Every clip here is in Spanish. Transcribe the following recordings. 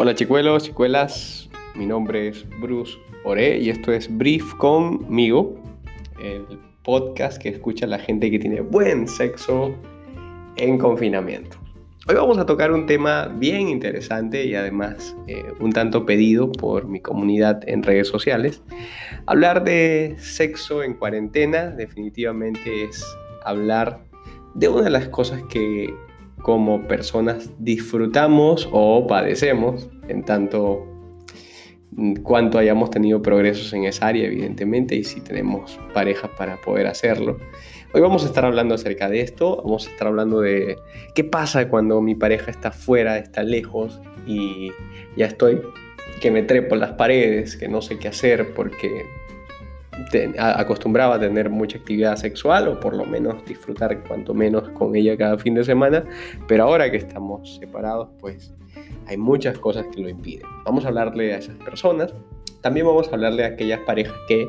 Hola chicuelos, chicuelas, mi nombre es Bruce Ore y esto es Brief conmigo, el podcast que escucha la gente que tiene buen sexo en confinamiento. Hoy vamos a tocar un tema bien interesante y además eh, un tanto pedido por mi comunidad en redes sociales. Hablar de sexo en cuarentena definitivamente es hablar de una de las cosas que como personas disfrutamos o padecemos, en tanto mm, cuanto hayamos tenido progresos en esa área, evidentemente, y si tenemos parejas para poder hacerlo. Hoy vamos a estar hablando acerca de esto, vamos a estar hablando de qué pasa cuando mi pareja está fuera, está lejos y ya estoy, que me trepo en las paredes, que no sé qué hacer porque acostumbraba a tener mucha actividad sexual o por lo menos disfrutar cuanto menos con ella cada fin de semana, pero ahora que estamos separados, pues hay muchas cosas que lo impiden. Vamos a hablarle a esas personas. También vamos a hablarle a aquellas parejas que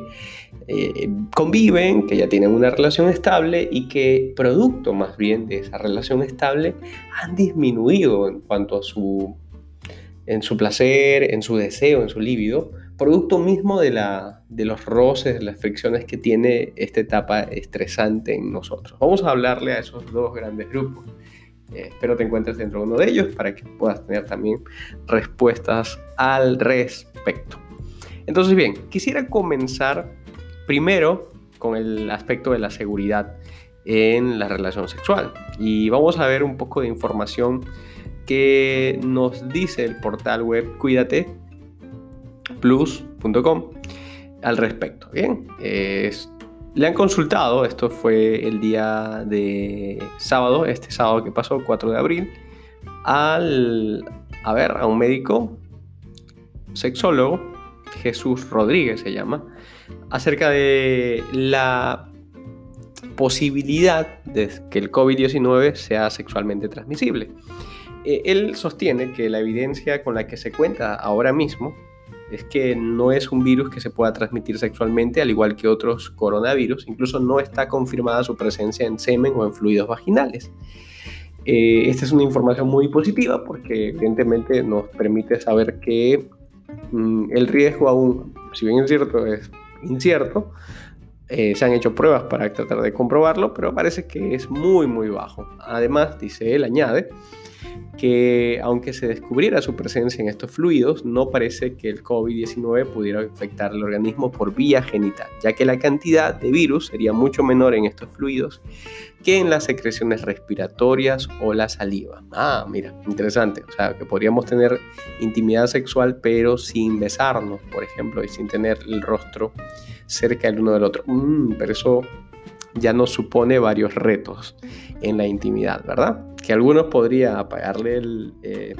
eh, conviven, que ya tienen una relación estable y que producto más bien de esa relación estable han disminuido en cuanto a su en su placer, en su deseo, en su líbido, producto mismo de, la, de los roces, las fricciones que tiene esta etapa estresante en nosotros. Vamos a hablarle a esos dos grandes grupos. Eh, espero te encuentres dentro de uno de ellos para que puedas tener también respuestas al respecto. Entonces, bien, quisiera comenzar primero con el aspecto de la seguridad en la relación sexual. Y vamos a ver un poco de información que nos dice el portal web Cuídate plus.com al respecto. Bien, le han consultado, esto fue el día de sábado, este sábado que pasó, 4 de abril, al, a ver, a un médico sexólogo, Jesús Rodríguez se llama, acerca de la posibilidad de que el COVID-19 sea sexualmente transmisible. Eh, él sostiene que la evidencia con la que se cuenta ahora mismo es que no es un virus que se pueda transmitir sexualmente, al igual que otros coronavirus. Incluso no está confirmada su presencia en semen o en fluidos vaginales. Eh, esta es una información muy positiva porque evidentemente nos permite saber que mm, el riesgo aún, si bien es cierto, es incierto. Eh, se han hecho pruebas para tratar de comprobarlo, pero parece que es muy, muy bajo. Además, dice él, añade, que aunque se descubriera su presencia en estos fluidos, no parece que el COVID-19 pudiera infectar el organismo por vía genital, ya que la cantidad de virus sería mucho menor en estos fluidos que en las secreciones respiratorias o la saliva. Ah, mira, interesante. O sea, que podríamos tener intimidad sexual pero sin besarnos, por ejemplo, y sin tener el rostro cerca el uno del otro. Mm, pero eso ya nos supone varios retos en la intimidad, ¿verdad? Que algunos podría apagarle el, eh,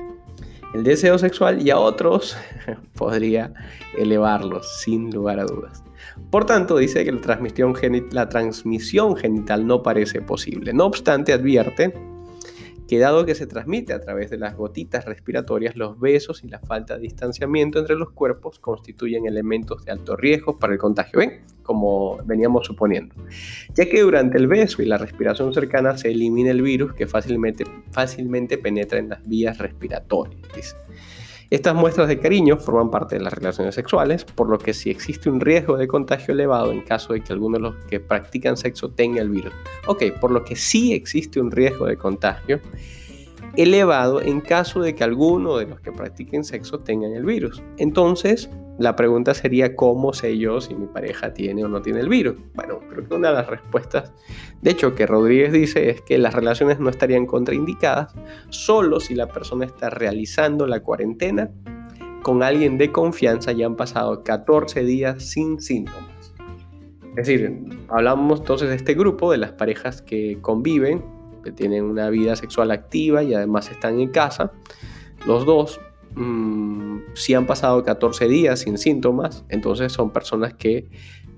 el deseo sexual y a otros podría elevarlo, sin lugar a dudas. Por tanto, dice que la transmisión, la transmisión genital no parece posible. No obstante, advierte que dado que se transmite a través de las gotitas respiratorias, los besos y la falta de distanciamiento entre los cuerpos constituyen elementos de alto riesgo para el contagio, ¿ven? Como veníamos suponiendo. Ya que durante el beso y la respiración cercana se elimina el virus que fácilmente, fácilmente penetra en las vías respiratorias. Estas muestras de cariño forman parte de las relaciones sexuales, por lo que si existe un riesgo de contagio elevado en caso de que alguno de los que practican sexo tenga el virus. Ok, por lo que sí existe un riesgo de contagio elevado en caso de que alguno de los que practiquen sexo tengan el virus. Entonces, la pregunta sería cómo sé yo si mi pareja tiene o no tiene el virus. Bueno, creo que una de las respuestas, de hecho, que Rodríguez dice es que las relaciones no estarían contraindicadas solo si la persona está realizando la cuarentena con alguien de confianza y han pasado 14 días sin síntomas. Es decir, hablamos entonces de este grupo, de las parejas que conviven tienen una vida sexual activa y además están en casa, los dos, mm, si han pasado 14 días sin síntomas, entonces son personas que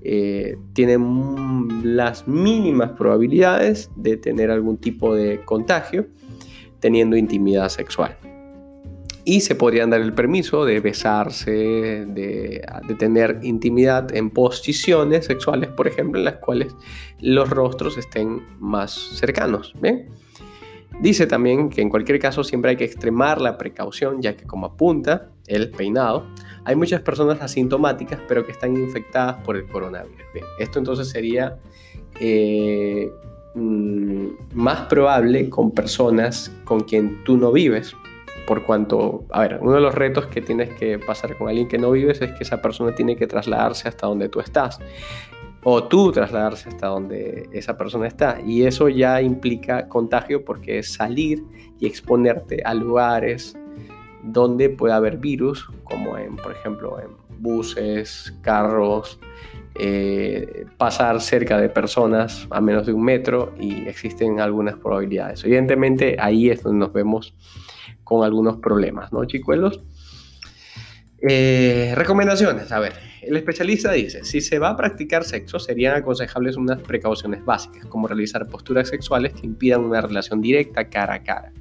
eh, tienen las mínimas probabilidades de tener algún tipo de contagio teniendo intimidad sexual y se podrían dar el permiso de besarse, de, tener intimidad en posiciones sexuales, por ejemplo, en las cuales los rostros estén más cercanos. Dice también que en cualquier caso siempre hay que extremar la precaución, ya que como apunta el peinado, hay muchas personas asintomáticas pero que están infectadas por el coronavirus. esto entonces sería eh, mm, más probable con personas con quien tú no vives, por cuanto, a ver, uno de los retos que tienes que pasar con alguien que no vives es que esa persona tiene que trasladarse hasta donde tú estás o tú trasladarse hasta donde esa persona está. Y eso ya implica contagio porque es salir y exponerte a lugares donde puede haber virus, como en, por ejemplo, en buses, carros, eh, pasar cerca de personas a menos de un metro y existen algunas probabilidades. Evidentemente ahí es donde nos vemos con algunos problemas, ¿no, chicuelos? Eh, recomendaciones, a ver, el especialista dice, si se va a practicar sexo, serían aconsejables unas precauciones básicas, como realizar posturas sexuales que impidan una relación directa cara a cara,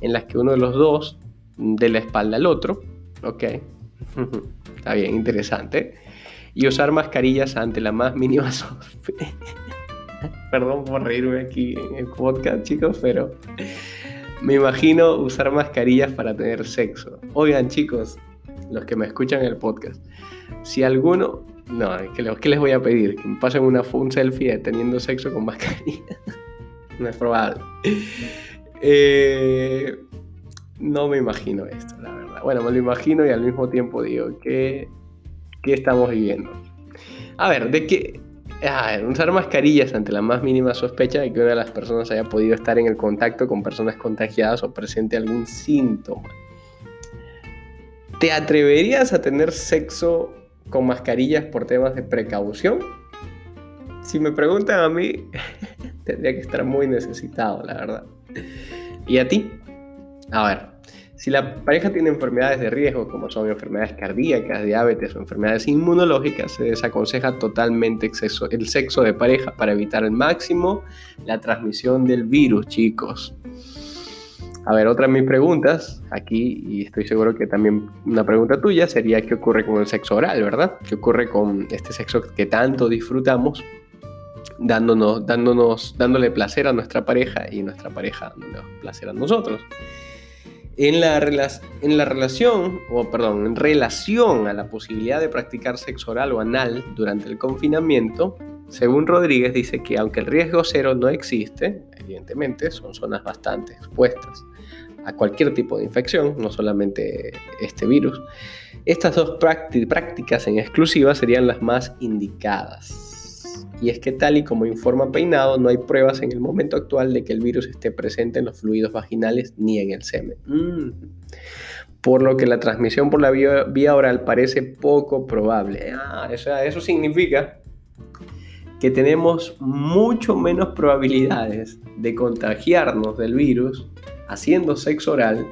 en las que uno de los dos dé la espalda al otro, ok, está bien, interesante, y usar mascarillas ante la más mínima Perdón por reírme aquí en el podcast, chicos, pero me imagino usar mascarillas para tener sexo. Oigan, chicos, los que me escuchan el podcast, si alguno, no, ¿qué, les voy a pedir? Que me pasen una, un selfie teniendo sexo con mascarilla. no es probable. Eh, no me imagino esto, la verdad. Bueno, me lo imagino y al mismo tiempo digo, ¿qué, qué estamos viviendo? A ver, de qué... Ah, usar mascarillas ante la más mínima sospecha de que una de las personas haya podido estar en el contacto con personas contagiadas o presente algún síntoma. ¿Te atreverías a tener sexo con mascarillas por temas de precaución? Si me preguntan a mí, tendría que estar muy necesitado, la verdad. ¿Y a ti? A ver, si la pareja tiene enfermedades de riesgo, como son enfermedades cardíacas, diabetes o enfermedades inmunológicas, se desaconseja totalmente el sexo de pareja para evitar al máximo la transmisión del virus, chicos. A ver, otra de mis preguntas aquí, y estoy seguro que también una pregunta tuya, sería qué ocurre con el sexo oral, ¿verdad? ¿Qué ocurre con este sexo que tanto disfrutamos, dándonos, dándonos, dándole placer a nuestra pareja y nuestra pareja dándonos placer a nosotros? En la, en la relación, o perdón, en relación a la posibilidad de practicar sexo oral o anal durante el confinamiento, según Rodríguez dice que aunque el riesgo cero no existe, evidentemente son zonas bastante expuestas a cualquier tipo de infección, no solamente este virus. Estas dos prácticas en exclusiva serían las más indicadas. Y es que tal y como informa Peinado, no hay pruebas en el momento actual de que el virus esté presente en los fluidos vaginales ni en el semen. Mm. Por lo que la transmisión por la vía, oral parece poco probable. Ah, eso significa que tenemos mucho menos probabilidades de contagiarnos del virus haciendo sexo oral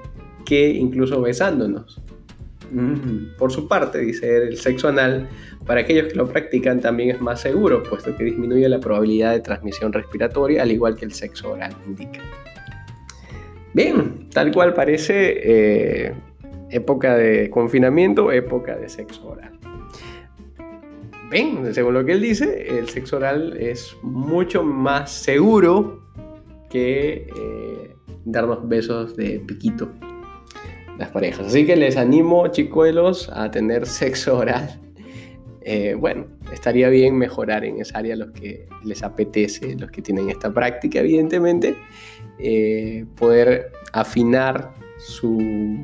que incluso besándonos. Por su parte, dice el sexo anal, para aquellos que lo practican también es más seguro, puesto que disminuye la probabilidad de transmisión respiratoria, al igual que el sexo oral indica. Bien, tal cual parece eh, época de confinamiento, época de sexo oral. Bien, según lo que él dice, el sexo oral es mucho más seguro que eh, darnos besos de piquito las parejas. Así que les animo, chicuelos, a tener sexo oral. Eh, bueno, estaría bien mejorar en esa área los que les apetece, los que tienen esta práctica, evidentemente, eh, poder afinar su,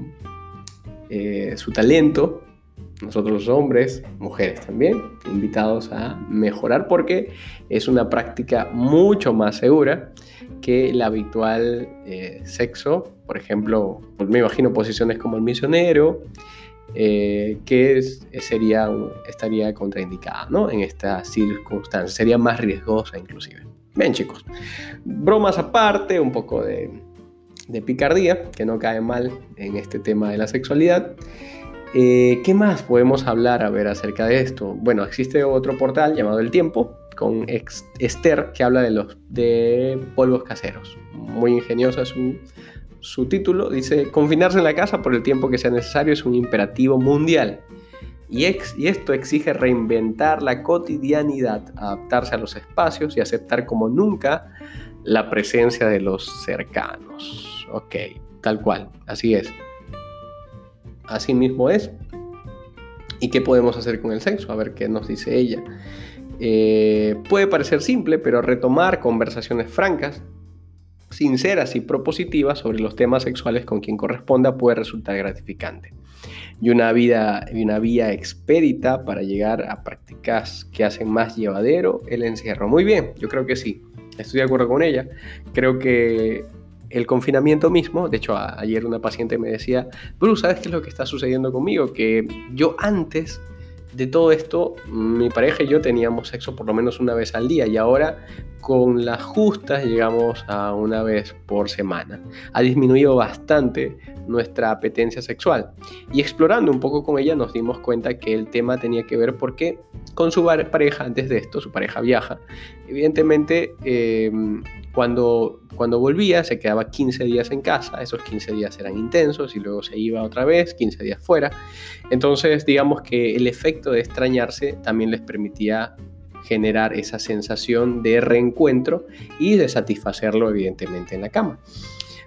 eh, su talento. Nosotros los hombres, mujeres también, invitados a mejorar porque es una práctica mucho más segura que el habitual eh, sexo, por ejemplo, pues me imagino posiciones como el misionero, eh, que sería, estaría contraindicada ¿no? en esta circunstancia, sería más riesgosa inclusive. Bien chicos, bromas aparte, un poco de, de picardía, que no cae mal en este tema de la sexualidad. Eh, ¿Qué más podemos hablar a ver acerca de esto? Bueno, existe otro portal llamado El Tiempo, con Esther, que habla de los polvos caseros. Muy ingeniosa su, su título. Dice, confinarse en la casa por el tiempo que sea necesario es un imperativo mundial. Y, y, esto exige reinventar la cotidianidad, adaptarse a los espacios y aceptar como nunca la presencia de los cercanos. Ok, tal cual, así es. Así mismo es. ¿Y qué podemos hacer con el sexo? A ver qué nos dice ella. Eh, puede parecer simple, pero retomar conversaciones francas, sinceras y propositivas sobre los temas sexuales con quien corresponda puede resultar gratificante. Y una, vida, y una vía expedita para llegar a prácticas que hacen más llevadero el encierro. Muy bien, yo creo que sí. Estoy de acuerdo con ella. Creo que el confinamiento mismo, de hecho ayer una paciente me decía, Bruce, ¿sabes qué es lo que está sucediendo conmigo? Que yo antes de todo esto, mi pareja y yo teníamos sexo por lo menos una vez al día y ahora con las justas llegamos a una vez por semana. Ha disminuido bastante nuestra apetencia sexual. Y explorando un poco con ella nos dimos cuenta que el tema tenía que ver porque con su pareja, antes de esto, su pareja viaja. Evidentemente, em, cuando, cuando volvía se quedaba 15 días en casa, esos 15 días eran intensos y luego se iba otra vez, 15 días fuera. Entonces, digamos que el efecto de extrañarse también les permitía generar esa sensación de reencuentro y de satisfacerlo evidentemente en la cama.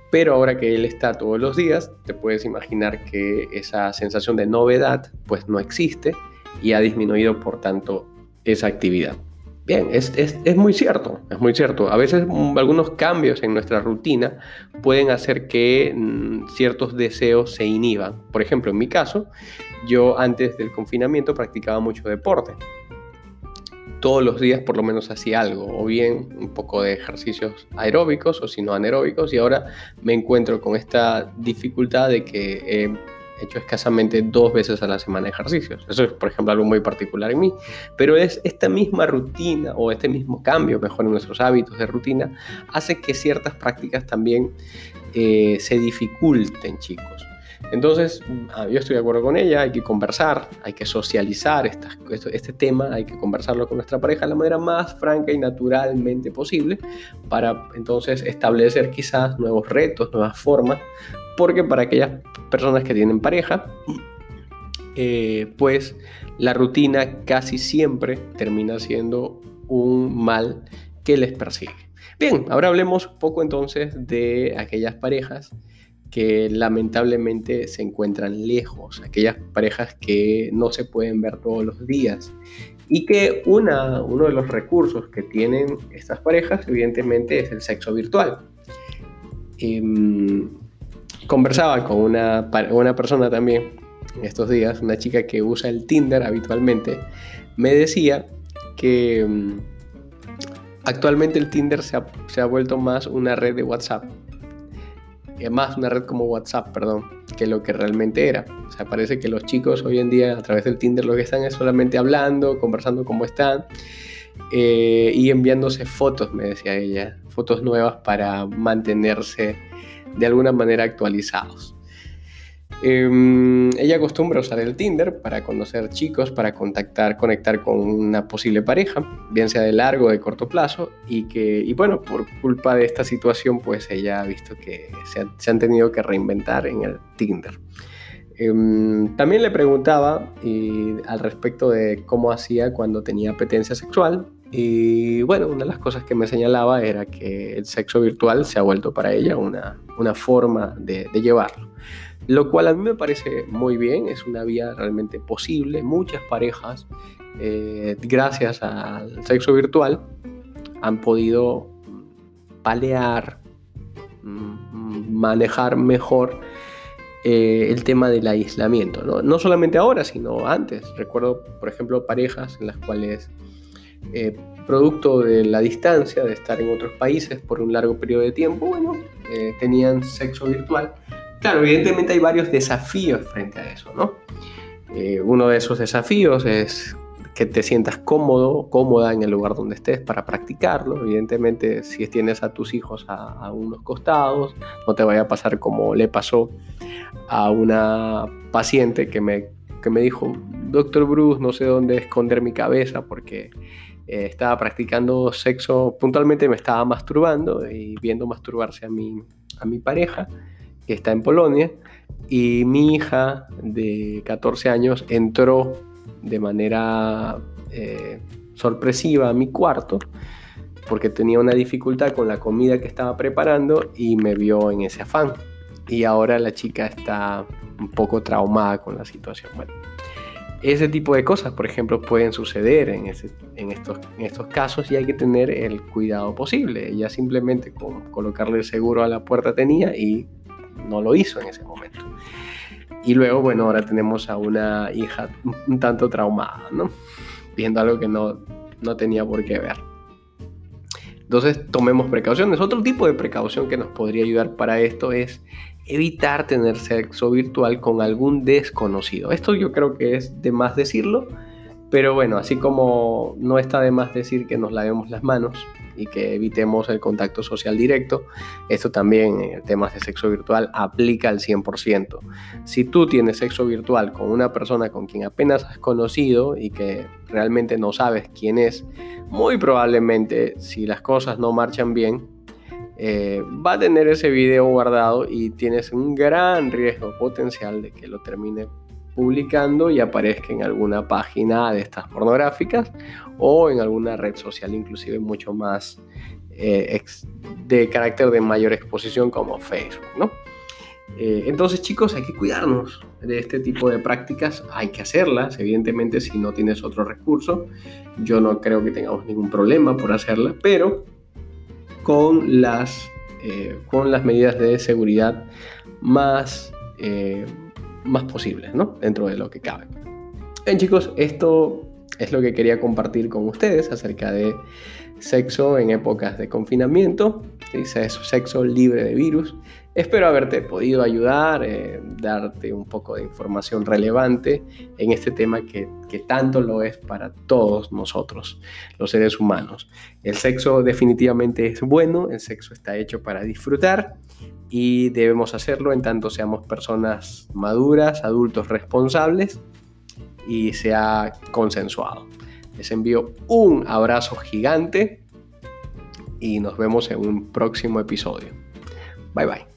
Pero ahora que él está todos los días, te puedes imaginar que esa sensación de novedad pues no existe y ha disminuido por tanto esa actividad. Bien, es, muy cierto, es muy cierto. A veces mm, algunos cambios en nuestra rutina pueden hacer que mm, ciertos deseos se inhiban. Por ejemplo, en mi caso, yo antes del confinamiento practicaba mucho deporte todos los días por lo menos hacía algo, o bien un poco de ejercicios aeróbicos o si no anaeróbicos, y ahora me encuentro con esta dificultad de que hecho escasamente dos veces a la semana ejercicios. Eso es, por ejemplo, algo muy particular en mí. Pero es esta misma rutina o este mismo cambio, mejor en nuestros hábitos de rutina, hace que ciertas prácticas también eh, se dificulten, chicos. Entonces, ah, yo estoy de acuerdo con ella, hay que conversar, hay que socializar este tema, hay que conversarlo con nuestra pareja de la manera más franca y naturalmente posible para entonces establecer quizás nuevos retos, nuevas formas, porque para aquellas personas que tienen pareja, eh, pues la rutina casi siempre termina siendo un mal que les persigue. Bien, ahora hablemos un poco entonces de aquellas parejas que lamentablemente se encuentran lejos, aquellas parejas que no se pueden ver todos los días y que una, uno de los recursos que tienen estas parejas evidentemente es el sexo virtual. Em, conversaba con una, una persona también estos días, una chica que usa el Tinder habitualmente, me decía que em, actualmente el Tinder se ha, se ha vuelto más una red de WhatsApp más una red como WhatsApp, perdón, que lo que realmente era. O sea, parece que los chicos hoy en día a través del Tinder lo que están es solamente hablando, conversando cómo están eh, y enviándose fotos, me decía ella, fotos nuevas para mantenerse de alguna manera actualizados. Em, ella acostumbra usar el Tinder para conocer chicos, para contactar, conectar con una posible pareja, bien sea de largo o de corto plazo, y que, y bueno, por culpa de esta situación, pues ella ha visto que se, han tenido que reinventar en el Tinder. Em, también le preguntaba al respecto de cómo hacía cuando tenía apetencia sexual. Y bueno, una de las cosas que me señalaba era que el sexo virtual se ha vuelto para ella una, una forma de, de llevarlo lo cual a mí me parece muy bien, es una vía realmente posible. Muchas parejas, eh, gracias al sexo virtual, han podido palear, mm, manejar mejor eh, el tema del aislamiento. ¿no? ¿no? solamente ahora, sino antes. Recuerdo, por ejemplo, parejas en las cuales, eh, producto de la distancia, de estar en otros países por un largo periodo de tiempo, bueno, tenían sexo virtual Claro, evidentemente hay varios desafíos frente a eso, ¿no? Eh, uno de esos desafíos es que te sientas cómodo, cómoda en el lugar donde estés para practicarlo. Evidentemente, si tienes a tus hijos a, unos costados, no te vaya a pasar como le pasó a una paciente que me, que me dijo, doctor Bruce, no sé dónde esconder mi cabeza porque eh, estaba practicando sexo, puntualmente me estaba masturbando y viendo masturbarse a mi, a mi pareja que está en Polonia, y mi hija de 14 años entró de manera eh, sorpresiva a mi cuarto porque tenía una dificultad con la comida que estaba preparando y me vio en ese afán. Y ahora la chica está un poco traumada con la situación. Ese tipo de cosas, por ejemplo, pueden suceder en, estos, casos y hay que tener el cuidado posible. Ella simplemente con colocarle el seguro a la puerta tenía y no lo hizo en ese momento. Y luego, bueno, ahora tenemos a una hija un tanto traumada. Viendo algo que no, no tenía por qué ver. Entonces, tomemos precauciones. Otro tipo de precaución que nos podría ayudar para esto es evitar tener sexo virtual con algún desconocido. Esto yo creo que es de más decirlo, pero bueno, así como no está de más decir que nos lavemos las manos y que evitemos el contacto social directo, esto también en temas de sexo virtual aplica al 100%. Si tú tienes sexo virtual con una persona con quien apenas has conocido y que realmente no sabes quién es, muy probablemente si las cosas no marchan bien, eh, va a tener ese video guardado y tienes un gran riesgo potencial de que lo termine publicando y aparezca en alguna página de estas pornográficas o en alguna red social inclusive mucho más eh, de carácter de mayor exposición como Facebook, ¿no? Eh, entonces chicos hay que cuidarnos de este tipo de prácticas, hay que hacerlas, evidentemente si no tienes otro recurso, yo no creo que tengamos ningún problema por hacerla, pero con las, eh, con las medidas de seguridad más, eh, más posibles, ¿no? Dentro de lo que cabe. Bien chicos, esto es lo que quería compartir con ustedes acerca de sexo en épocas de confinamiento, dice sexo libre de virus. Espero haberte podido ayudar, eh, darte un poco de información relevante en este tema que, que, tanto lo es para todos nosotros, los seres humanos. El sexo definitivamente es bueno, el sexo está hecho para disfrutar y debemos hacerlo en tanto seamos personas maduras, adultos responsables y sea consensuado. Les envío un abrazo gigante y nos vemos en un próximo episodio. Bye bye.